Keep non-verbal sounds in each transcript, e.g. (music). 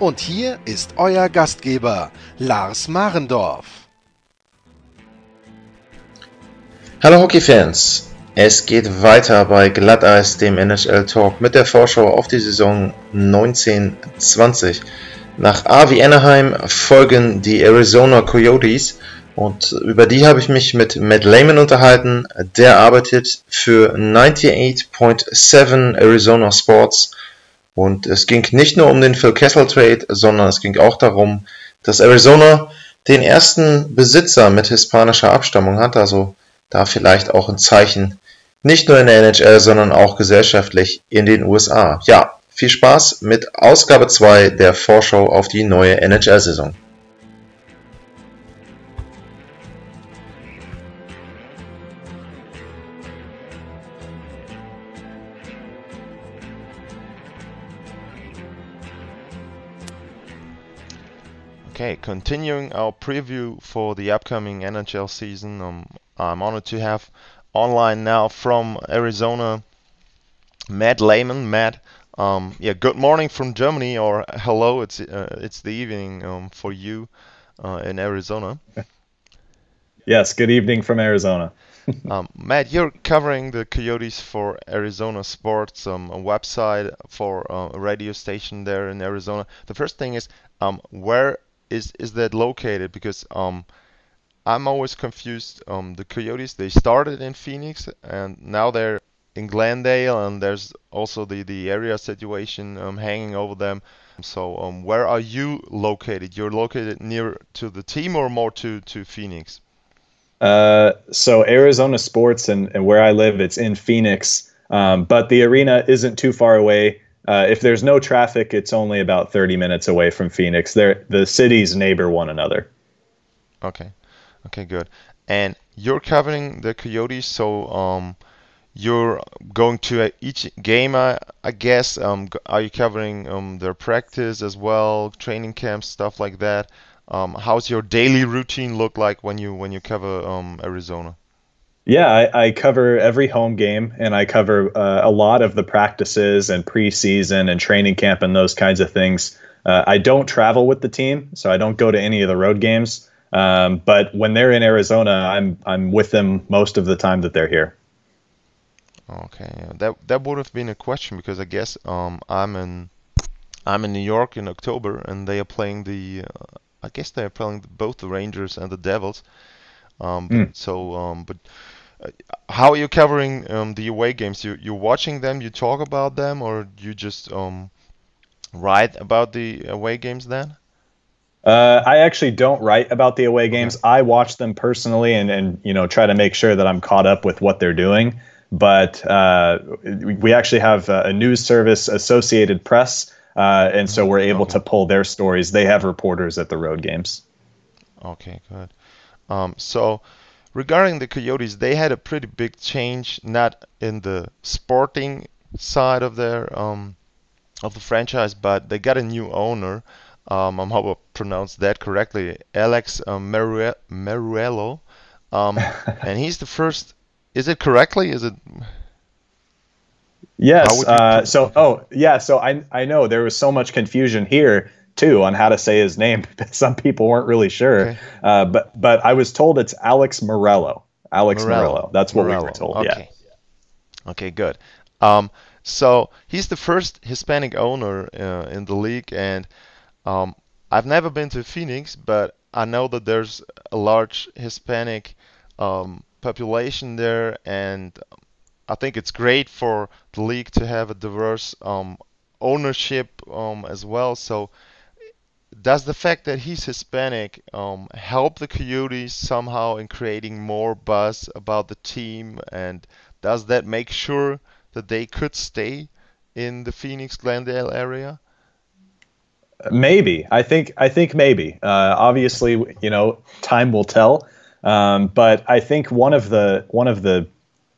Und hier ist euer Gastgeber, Lars Marendorf. Hallo Hockeyfans! Es geht weiter bei Glatteis, dem NHL Talk, mit der Vorschau auf die Saison 1920. Nach A wie Anaheim folgen die Arizona Coyotes und über die habe ich mich mit Matt Lehman unterhalten. Der arbeitet für 98.7 Arizona Sports und es ging nicht nur um den Phil Kessel Trade, sondern es ging auch darum, dass Arizona den ersten Besitzer mit hispanischer Abstammung hat, also da vielleicht auch ein Zeichen, nicht nur in der NHL, sondern auch gesellschaftlich in den USA. Ja, viel Spaß mit Ausgabe 2 der Vorschau auf die neue NHL-Saison. Okay, continuing our preview for the upcoming NHL season, um, I'm honored to have online now from Arizona Matt Layman. Matt, um, yeah, good morning from Germany, or hello, it's uh, it's the evening um, for you uh, in Arizona. (laughs) Yes, good evening from Arizona. (laughs) um, Matt, you're covering the Coyotes for Arizona Sports, um, a website for uh, a radio station there in Arizona. The first thing is, um, where is is that located? Because um, I'm always confused. Um, the Coyotes they started in Phoenix and now they're in Glendale, and there's also the the area situation um, hanging over them. So um, where are you located? You're located near to the team or more to to Phoenix? Uh, so Arizona sports and, and where I live, it's in Phoenix, um, but the arena isn't too far away. Uh, if there's no traffic, it's only about 30 minutes away from Phoenix. They're, the cities neighbor one another. Okay, okay, good. And you're covering the Coyotes, so um, you're going to each game, I, I guess. Um, are you covering um, their practice as well, training camps, stuff like that? Um, how's your daily routine look like when you when you cover um, Arizona? Yeah, I, I, cover every home game and I cover uh, a lot of the practices and preseason and training camp and those kinds of things. Uh, I don't travel with the team, so I don't go to any of the road games. Um, but when they're in Arizona, I'm I'm with them most of the time that they're here. Okay, that that would have been a question because I guess um, I'm in I'm in New York in October and they are playing the uh, I guess they are playing both the Rangers and the Devils. Um, mm. So, um, but how are you covering um, the away games? You you watching them? You talk about them, or you just um, write about the away games then? Uh, I actually don't write about the away games. Okay. I watch them personally, and and you know try to make sure that I'm caught up with what they're doing. But uh, we actually have a news service, Associated Press, uh, and so we're able okay. to pull their stories. They have reporters at the road games. Okay, good. Um, so regarding the Coyotes, they had a pretty big change, not in the sporting side of their um, of the franchise, but they got a new owner. Um, I'm hope I pronounced that correctly, Alex um, Meruelo, um, (laughs) and he's the first. Is it correctly? Is it? Yes. Uh, so, oh, yeah. So I I know there was so much confusion here too on how to say his name. (laughs) Some people weren't really sure, okay. uh, but but I was told it's Alex Morello. Alex Morello. Meruelo. That's what Meruelo. we were told. Okay. Yeah. Okay. Good. Um, so he's the first Hispanic owner uh, in the league, and um, I've never been to Phoenix, but I know that there's a large Hispanic um, population there, and I think it's great for the league to have a diverse um, ownership um, as well. So does the fact that he's Hispanic um, help the Coyotes somehow in creating more buzz about the team? And does that make sure that they could stay in the Phoenix Glendale area? Maybe I think I think maybe. Uh, obviously, you know, time will tell. Um, but I think one of the one of the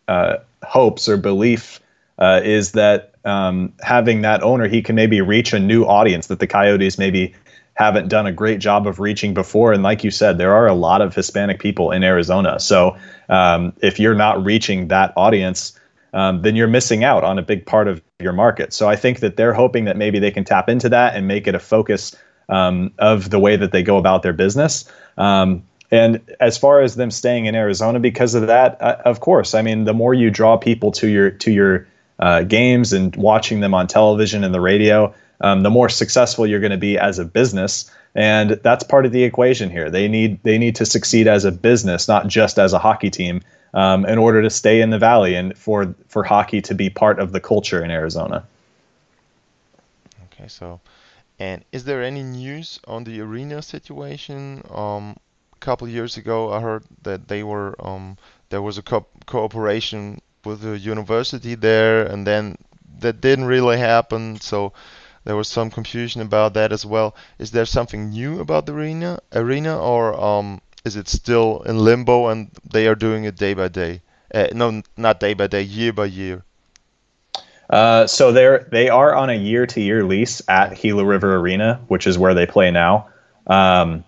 uh, hopes or belief uh, is that um, having that owner, he can maybe reach a new audience that the Coyotes maybe haven't done a great job of reaching before. And like you said, there are a lot of Hispanic people in Arizona. So um, if you're not reaching that audience, um, then you're missing out on a big part of your market. So I think that they're hoping that maybe they can tap into that and make it a focus um, of the way that they go about their business. Um, and as far as them staying in Arizona because of that, uh, of course, I mean, the more you draw people to your to your uh, games and watching them on television and the radio, um, the more successful you're going to be as a business. And that's part of the equation here. They need they need to succeed as a business, not just as a hockey team, um, in order to stay in the valley and for for hockey to be part of the culture in Arizona. Okay, so, and is there any news on the arena situation? Um, a couple years ago, I heard that they were um, there was a co- cooperation with the university there, and then that didn't really happen. So there was some confusion about that as well. Is there something new about the arena, arena, or um, is it still in limbo and they are doing it day by day? Uh, no, not day by day, year by year. Uh, so they're they are on a year to year lease at Gila River Arena, which is where they play now. Um,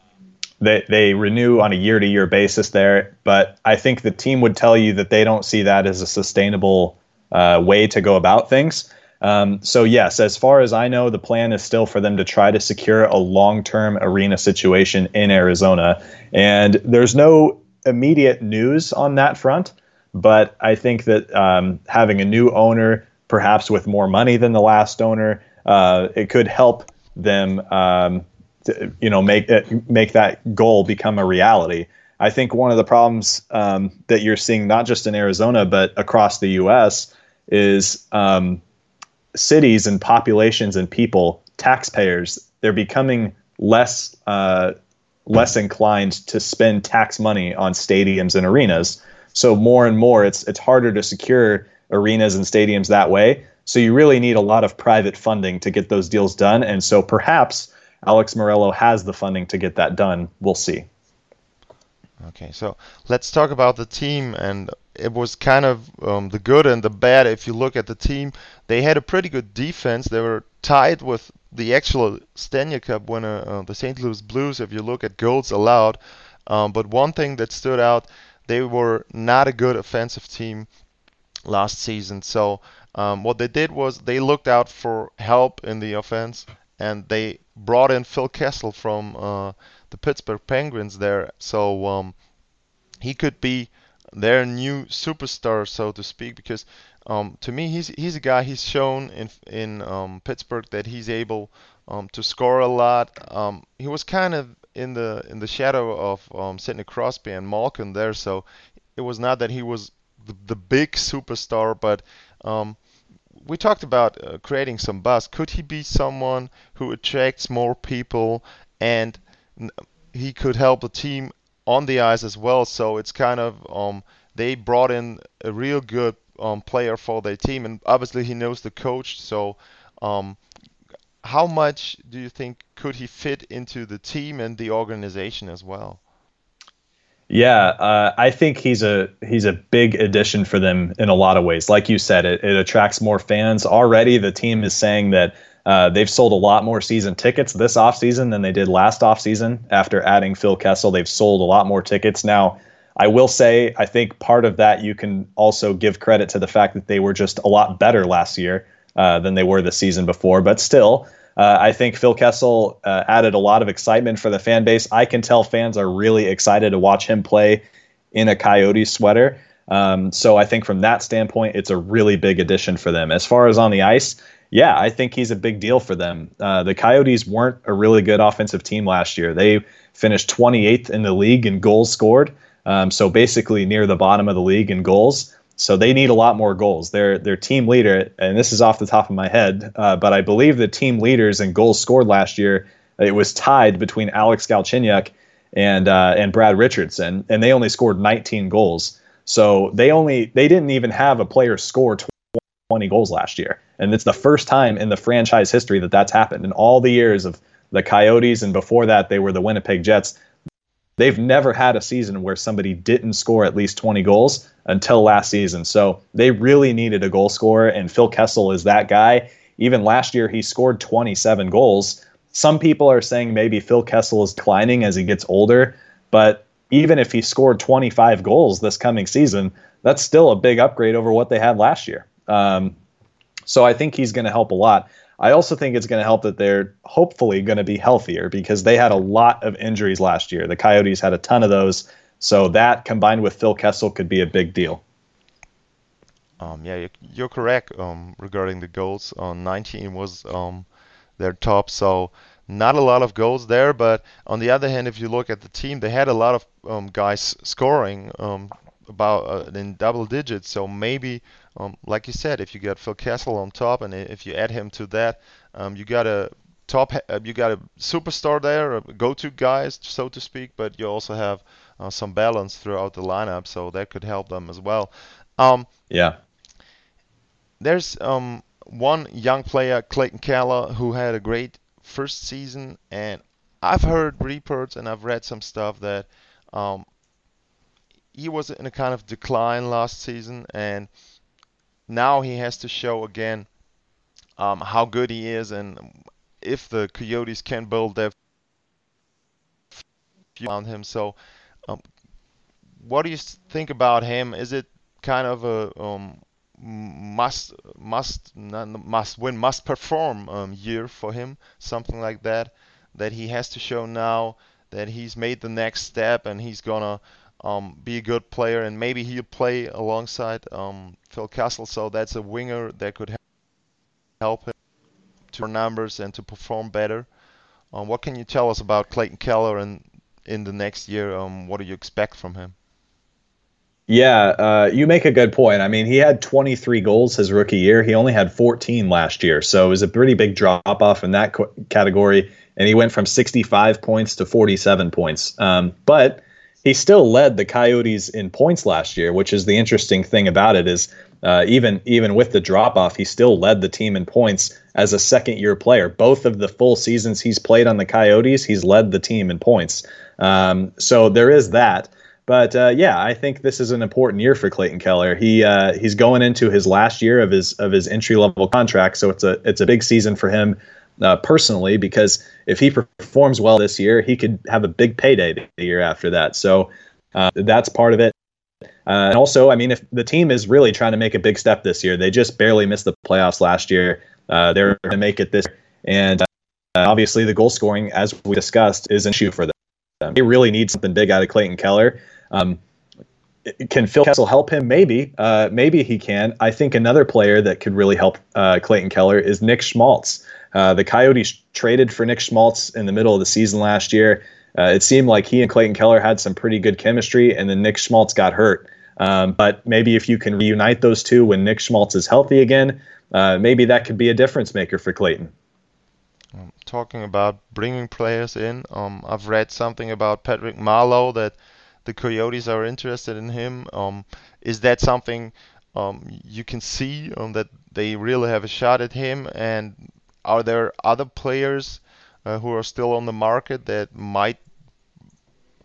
they they renew on a year to year basis there, but I think the team would tell you that they don't see that as a sustainable uh, way to go about things. Um, so yes, as far as I know, the plan is still for them to try to secure a long-term arena situation in Arizona, and there's no immediate news on that front. But I think that um, having a new owner, perhaps with more money than the last owner, uh, it could help them, um, to, you know, make it, make that goal become a reality. I think one of the problems um, that you're seeing, not just in Arizona but across the U.S., is um, cities and populations and people, taxpayers, they're becoming less uh, less inclined to spend tax money on stadiums and arenas. So more and more, it's it's harder to secure arenas and stadiums that way. So you really need a lot of private funding to get those deals done. And so perhaps Alex Meruelo has the funding to get that done. We'll see. Okay, so let's talk about the team and it was kind of um, the good and the bad. If you look at the team, they had a pretty good defense. They were tied with the actual Stanley Cup winner, uh, the St. Louis Blues. If you look at goals allowed, um, but one thing that stood out, they were not a good offensive team last season. So um, what they did was they looked out for help in the offense, and they brought in Phil Kessel from uh, the Pittsburgh Penguins there. So um, he could be their new superstar, so to speak, because um, to me he's he's a guy he's shown in in um, Pittsburgh that he's able um, to score a lot. Um, he was kind of in the in the shadow of um, Sidney Crosby and Malkin there, so it was not that he was the, the big superstar, but um, we talked about uh, creating some buzz. Could he be someone who attracts more people and he could help the team on the ice as well. So it's kind of um, they brought in a real good um, player for their team, and obviously he knows the coach. So um, how much do you think could he fit into the team and the organization as well? Yeah, uh, I think he's a he's a big addition for them in a lot of ways. Like you said, it, it attracts more fans. Already, the team is saying that uh, they've sold a lot more season tickets this offseason than they did last offseason. After adding Phil Kessel, they've sold a lot more tickets. Now, I will say, I think part of that you can also give credit to the fact that they were just a lot better last year uh, than they were the season before. But still, uh, I think Phil Kessel uh, added a lot of excitement for the fan base. I can tell fans are really excited to watch him play in a Coyote sweater. Um, so I think from that standpoint, it's a really big addition for them. As far as on the ice, yeah, I think he's a big deal for them. Uh, the Coyotes weren't a really good offensive team last year. They finished 28th in the league in goals scored, um, so basically near the bottom of the league in goals. So they need a lot more goals. Their their team leader, and this is off the top of my head, uh, but I believe the team leaders in goals scored last year, it was tied between Alex Galchenyuk and uh, and Brad Richardson, and they only scored 19 goals. So they only they didn't even have a player score 20 goals last year. And it's the first time in the franchise history that that's happened. In all the years of the Coyotes, and before that, they were the Winnipeg Jets. They've never had a season where somebody didn't score at least 20 goals until last season. So they really needed a goal scorer, and Phil Kessel is that guy. Even last year, he scored 27 goals. Some people are saying maybe Phil Kessel is declining as he gets older, but even if he scored 25 goals this coming season, that's still a big upgrade over what they had last year. Um, so I think he's going to help a lot. I also think it's going to help that they're hopefully going to be healthier because they had a lot of injuries last year. The Coyotes had a ton of those. So that combined with Phil Kessel could be a big deal. Um, yeah, you're correct um, regarding the goals. Uh, 19 was um, their top, so not a lot of goals there. But on the other hand, if you look at the team, they had a lot of um, guys scoring um, about uh, in double digits. So maybe um, like you said, if you got Phil Kessel on top, and if you add him to that, um, you got a top, uh, you got a superstar there, a go-to guys, so to speak. But you also have uh, some balance throughout the lineup, so that could help them as well. Um, yeah. There's um, one young player, Clayton Keller, who had a great first season, and I've heard reports and I've read some stuff that um, he was in a kind of decline last season, and now he has to show again um, how good he is and if the Coyotes can build their around him. So, um, what do you think about him? Is it kind of a um, must must must win must perform um, year for him? Something like that that he has to show now that he's made the next step and he's gonna um, be a good player, and maybe he'll play alongside um, Phil Kessel. So that's a winger that could help him to numbers and to perform better. Um, what can you tell us about Clayton Keller and in the next year? Um, what do you expect from him? Yeah, uh, you make a good point. I mean, he had 23 goals his rookie year. He only had 14 last year, so it was a pretty big drop off in that category. And he went from 65 points to 47 points. Um, but he still led the Coyotes in points last year, which is the interesting thing about it is uh, even even with the drop off, he still led the team in points as a second year player. Both of the full seasons he's played on the Coyotes, he's led the team in points. Um, so there is that. But uh, yeah, I think this is an important year for Clayton Keller. He uh, he's going into his last year of his of his entry level contract, so it's a it's a big season for him uh, personally because if he performs well this year, he could have a big payday the year after that. So uh, that's part of it. Uh, and also, I mean, if the team is really trying to make a big step this year, they just barely missed the playoffs last year. Uh, they're going to make it this, year. and uh, obviously the goal scoring, as we discussed, is an issue for them. They really need something big out of Clayton Keller. Um, can Phil Kessel help him? Maybe. Uh, maybe he can. I think another player that could really help uh, Clayton Keller is Nick Schmaltz. Uh, the Coyotes traded for Nick Schmaltz in the middle of the season last year. Uh, it seemed like he and Clayton Keller had some pretty good chemistry, and then Nick Schmaltz got hurt. Um, but maybe if you can reunite those two when Nick Schmaltz is healthy again, uh, maybe that could be a difference maker for Clayton. Um, talking about bringing players in, um, I've read something about Patrick Marleau that the Coyotes are interested in him. Um, is that something um, you can see um, that they really have a shot at him? And are there other players uh, who are still on the market that might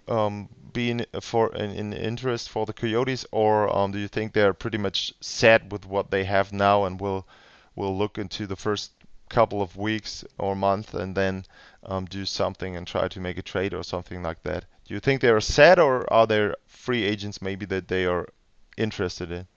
um, be in for in, in, interest for the Coyotes, or um, do you think they're pretty much set with what they have now and will will look into the first couple of weeks or month and then um, do something and try to make a trade or something like that? Do you think they are set, or are there free agents maybe that they are interested in?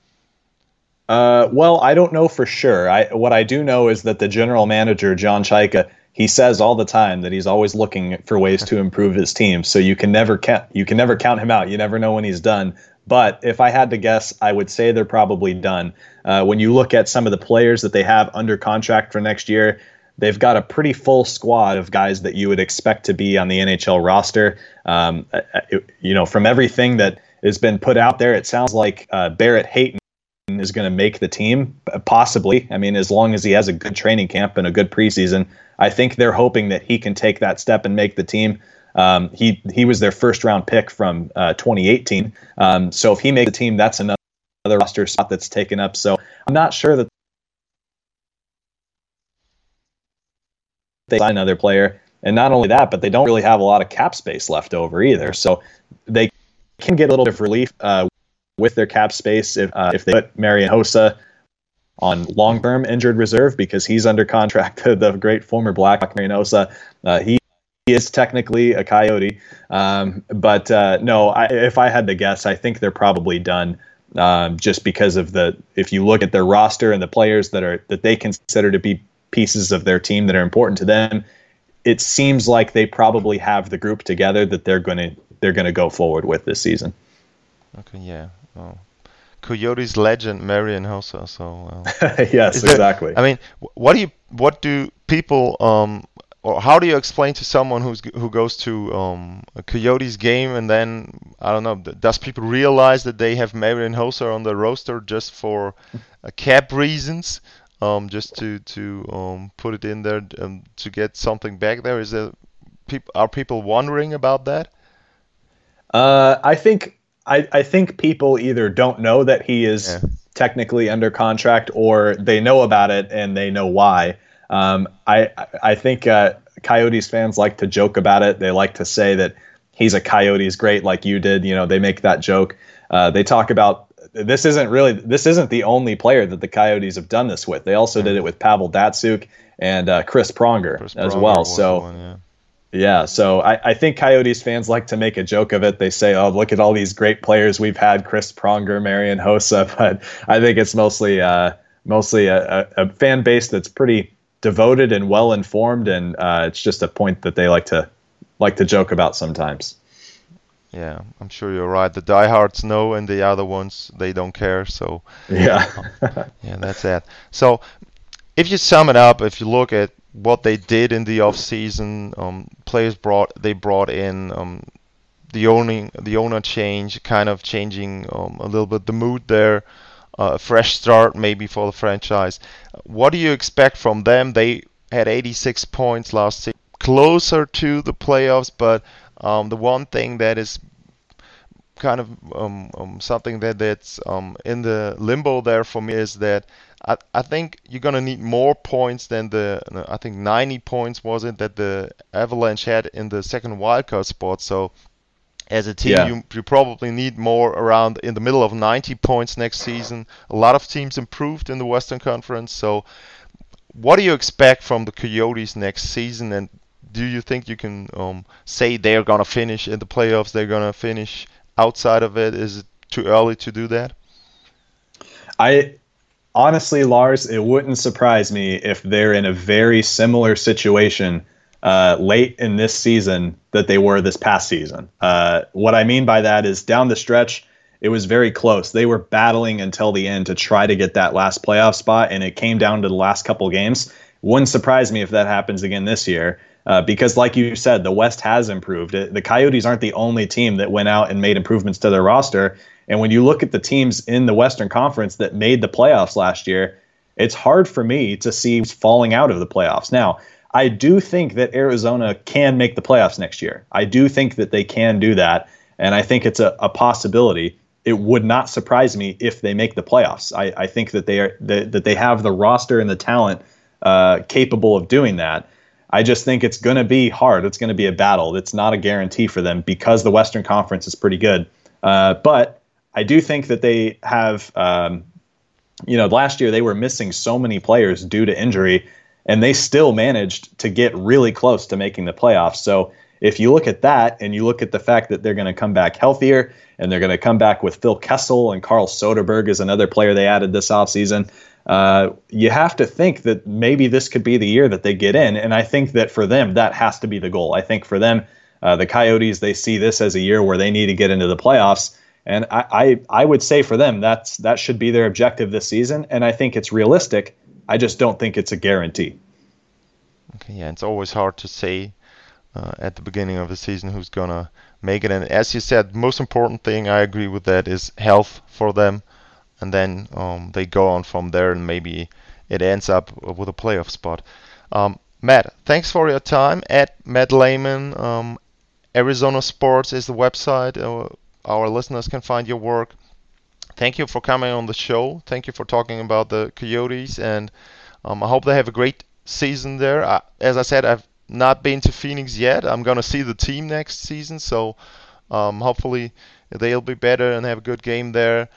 Uh, well, I don't know for sure. I what I do know is that the general manager John Chayka he says all the time that he's always looking for ways to improve his team. So you can never count you can never count him out. You never know when he's done. But if I had to guess, I would say they're probably done. Uh, when you look at some of the players that they have under contract for next year, they've got a pretty full squad of guys that you would expect to be on the NHL roster. Um, uh, uh, you know, from everything that has been put out there, it sounds like uh, Barrett Hayton is going to make the team, possibly. I mean, as long as he has a good training camp and a good preseason, I think they're hoping that he can take that step and make the team. Um, he he was their first round pick from uh, 2018. Um, so if he makes the team, that's another, another roster spot that's taken up. So I'm not sure that they sign another player. And not only that, but they don't really have a lot of cap space left over either. So they can get a little bit of relief uh, with their cap space if, uh, if they put Marian Hossa on long-term injured reserve because he's under contract (laughs) to the great former Black Marian Hossa. Uh, he is technically a Coyote, um, but uh, no. I, if I had to guess, I think they're probably done. Um, just because of the, if you look at their roster and the players that are that they consider to be pieces of their team that are important to them, it seems like they probably have the group together that they're going to they're going to go forward with this season. Okay, yeah. Oh. Coyotes legend Marian Hossa. So uh, (laughs) yes, exactly. I mean, what do you what do people um or how do you explain to someone who's who goes to um, a Coyotes game and then I don't know does people realize that they have Marian Hossa on the roster just for uh, cap reasons um, just to to um, put it in there um, to get something back there is there people are people wondering about that uh, I think I, I think people either don't know that he is yeah. technically under contract or they know about it and they know why. Um, I I think uh, Coyotes fans like to joke about it. They like to say that he's a Coyotes great, like you did. You know, they make that joke. Uh, they talk about this isn't really this isn't the only player that the Coyotes have done this with. They also mm-hmm. did it with Pavel Datsyuk and uh, Chris Pronger Chris as Pronger well. So. One, yeah. Yeah, so I, I, think Coyotes fans like to make a joke of it. They say, "Oh, look at all these great players we've had: Chris Pronger, Marian Hossa." (laughs) But I think it's mostly uh, mostly a, a, fan base that's pretty devoted and well informed, and uh, it's just a point that they like to like to joke about sometimes. Yeah, I'm sure you're right. The diehards know, and the other ones they don't care. So yeah, (laughs) yeah, that's it. So if you sum it up, if you look at what they did in the off season. Um, players brought they brought in um, the owning the owner change, kind of changing um, a little bit the mood there. Uh, a fresh start maybe for the franchise. What do you expect from them? They had 86 points last season, closer to the playoffs, but um, the one thing that is kind of um, um, something that that's in the limbo there for me is that I, I think you're gonna need more points than the I think 90 points was it that the Avalanche had in the second wildcard spot. So as a team, yeah. you, you probably need more around in the middle of 90 points next season. A lot of teams improved in the Western Conference. So what do you expect from the Coyotes next season? And do you think you can um, say they're gonna finish in the playoffs? They're gonna finish outside of it? Is it too early to do that? I honestly, Lars, it wouldn't surprise me if they're in a very similar situation uh, late in this season that they were this past season. Uh, what I mean by that is down the stretch, it was very close. They were battling until the end to try to get that last playoff spot, and it came down to the last couple games. Wouldn't surprise me if that happens again this year. Uh, because, like you said, the West has improved. The Coyotes aren't the only team that went out and made improvements to their roster. And when you look at the teams in the Western Conference that made the playoffs last year, it's hard for me to see falling out of the playoffs. Now, I do think that Arizona can make the playoffs next year. I do think that they can do that. And I think it's a, a possibility. It would not surprise me if they make the playoffs. I, I think that they are that, that they have the roster and the talent uh, capable of doing that. I just think it's going to be hard. It's going to be a battle. It's not a guarantee for them because the Western Conference is pretty good. Uh, but I do think that they have, um, you know, last year they were missing so many players due to injury, and they still managed to get really close to making the playoffs. So if you look at that and you look at the fact that they're going to come back healthier and they're going to come back with Phil Kessel and Carl Soderberg is another player they added this offseason, uh, you have to think that maybe this could be the year that they get in. And I think that for them, that has to be the goal. I think for them, uh, the Coyotes, they see this as a year where they need to get into the playoffs. And I, I, I would say for them that's that should be their objective this season, and I think it's realistic. I just don't think it's a guarantee. Okay, yeah, it's always hard to say uh, at the beginning of the season who's gonna make it. And as you said, most important thing I agree with that is health for them, and then um, they go on from there, and maybe it ends up with a playoff spot. Um, Matt, thanks for your time. At Matt Layman, um, Arizona Sports is the website. Uh, our listeners can find your work. Thank you for coming on the show. Thank you for talking about the Coyotes, and um, I hope they have a great season there. I, as I said, I've not been to Phoenix yet. I'm gonna see the team next season, so um, hopefully they'll be better and have a good game there.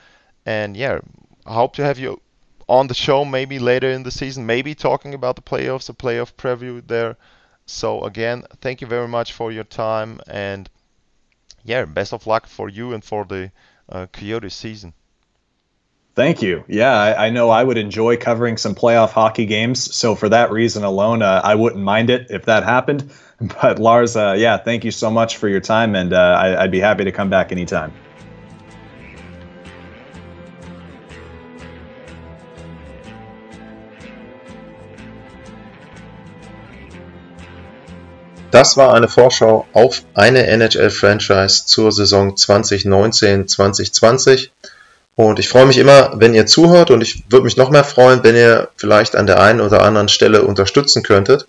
And yeah, I hope to have you on the show maybe later in the season, maybe talking about the playoffs, a playoff preview there. So again, thank you very much for your time and yeah, best of luck for you and for the uh, Coyote season. Thank you. Yeah, I, I, know I would enjoy covering some playoff hockey games. So for that reason alone, uh, I wouldn't mind it if that happened. (laughs) But Lars, uh, yeah, thank you so much for your time, and uh, I, I'd be happy to come back anytime. Das war eine Vorschau auf eine NHL-Franchise zur Saison 2019-2020. Und ich freue mich immer, wenn ihr zuhört und ich würde mich noch mehr freuen, wenn ihr vielleicht an der einen oder anderen Stelle unterstützen könntet.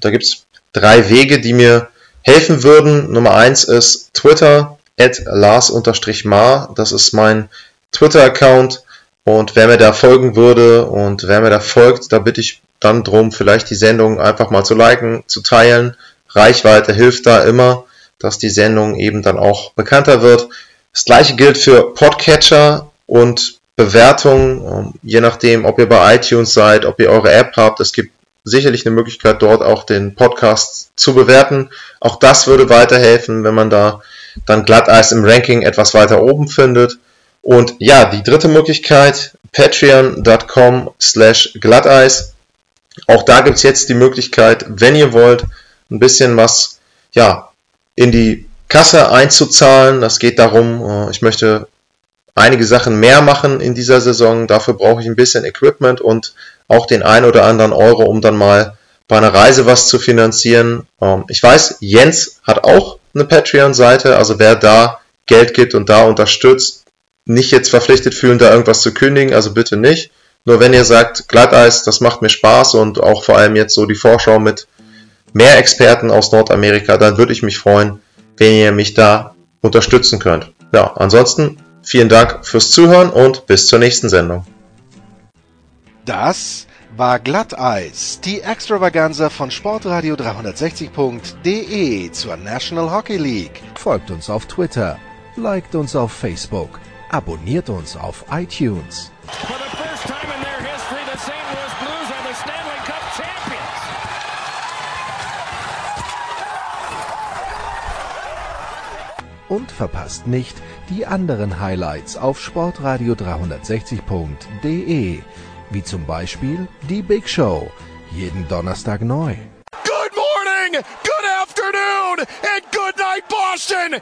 Da gibt es drei Wege, die mir helfen würden. Nummer eins ist Twitter, at Lars-Mar. Das ist mein Twitter-Account. Und wer mir da folgen würde und wer mir da folgt, da bitte ich dann drum, vielleicht die Sendung einfach mal zu liken, zu teilen Reichweite hilft da immer, dass die Sendung eben dann auch bekannter wird. Das gleiche gilt für Podcatcher und Bewertungen, ähm, je nachdem, ob ihr bei iTunes seid, ob ihr eure App habt. Es gibt sicherlich eine Möglichkeit, dort auch den Podcast zu bewerten. Auch das würde weiterhelfen, wenn man da dann Glatteis im Ranking etwas weiter oben findet. Und ja, die dritte Möglichkeit, patreon.com slash Glatteis. Auch da gibt's jetzt die Möglichkeit, wenn ihr wollt, ein bisschen was ja, in die Kasse einzuzahlen. Das geht darum, äh, ich möchte einige Sachen mehr machen in dieser Saison. Dafür brauche ich ein bisschen Equipment und auch den ein oder anderen Euro, um dann mal bei einer Reise was zu finanzieren. Ähm, ich weiß, Jens hat auch eine Patreon-Seite, also wer da Geld gibt und da unterstützt, nicht jetzt verpflichtet fühlen, da irgendwas zu kündigen, also bitte nicht. Nur wenn ihr sagt, Glatteis, das macht mir Spaß und auch vor allem jetzt so die Vorschau mit mehr Experten aus Nordamerika, dann würde ich mich freuen, wenn ihr mich da unterstützen könnt. Ja, ansonsten vielen Dank fürs Zuhören und bis zur nächsten Sendung. Das war Glatteis, die Extravaganza von Sportradio 360.de zur National Hockey League. Folgt uns auf Twitter, liked uns auf Facebook, abonniert uns auf iTunes. Und verpasst nicht die anderen Highlights auf sportradio 360.de, wie zum Beispiel die Big Show, jeden Donnerstag neu. Good morning, good afternoon and good night Boston!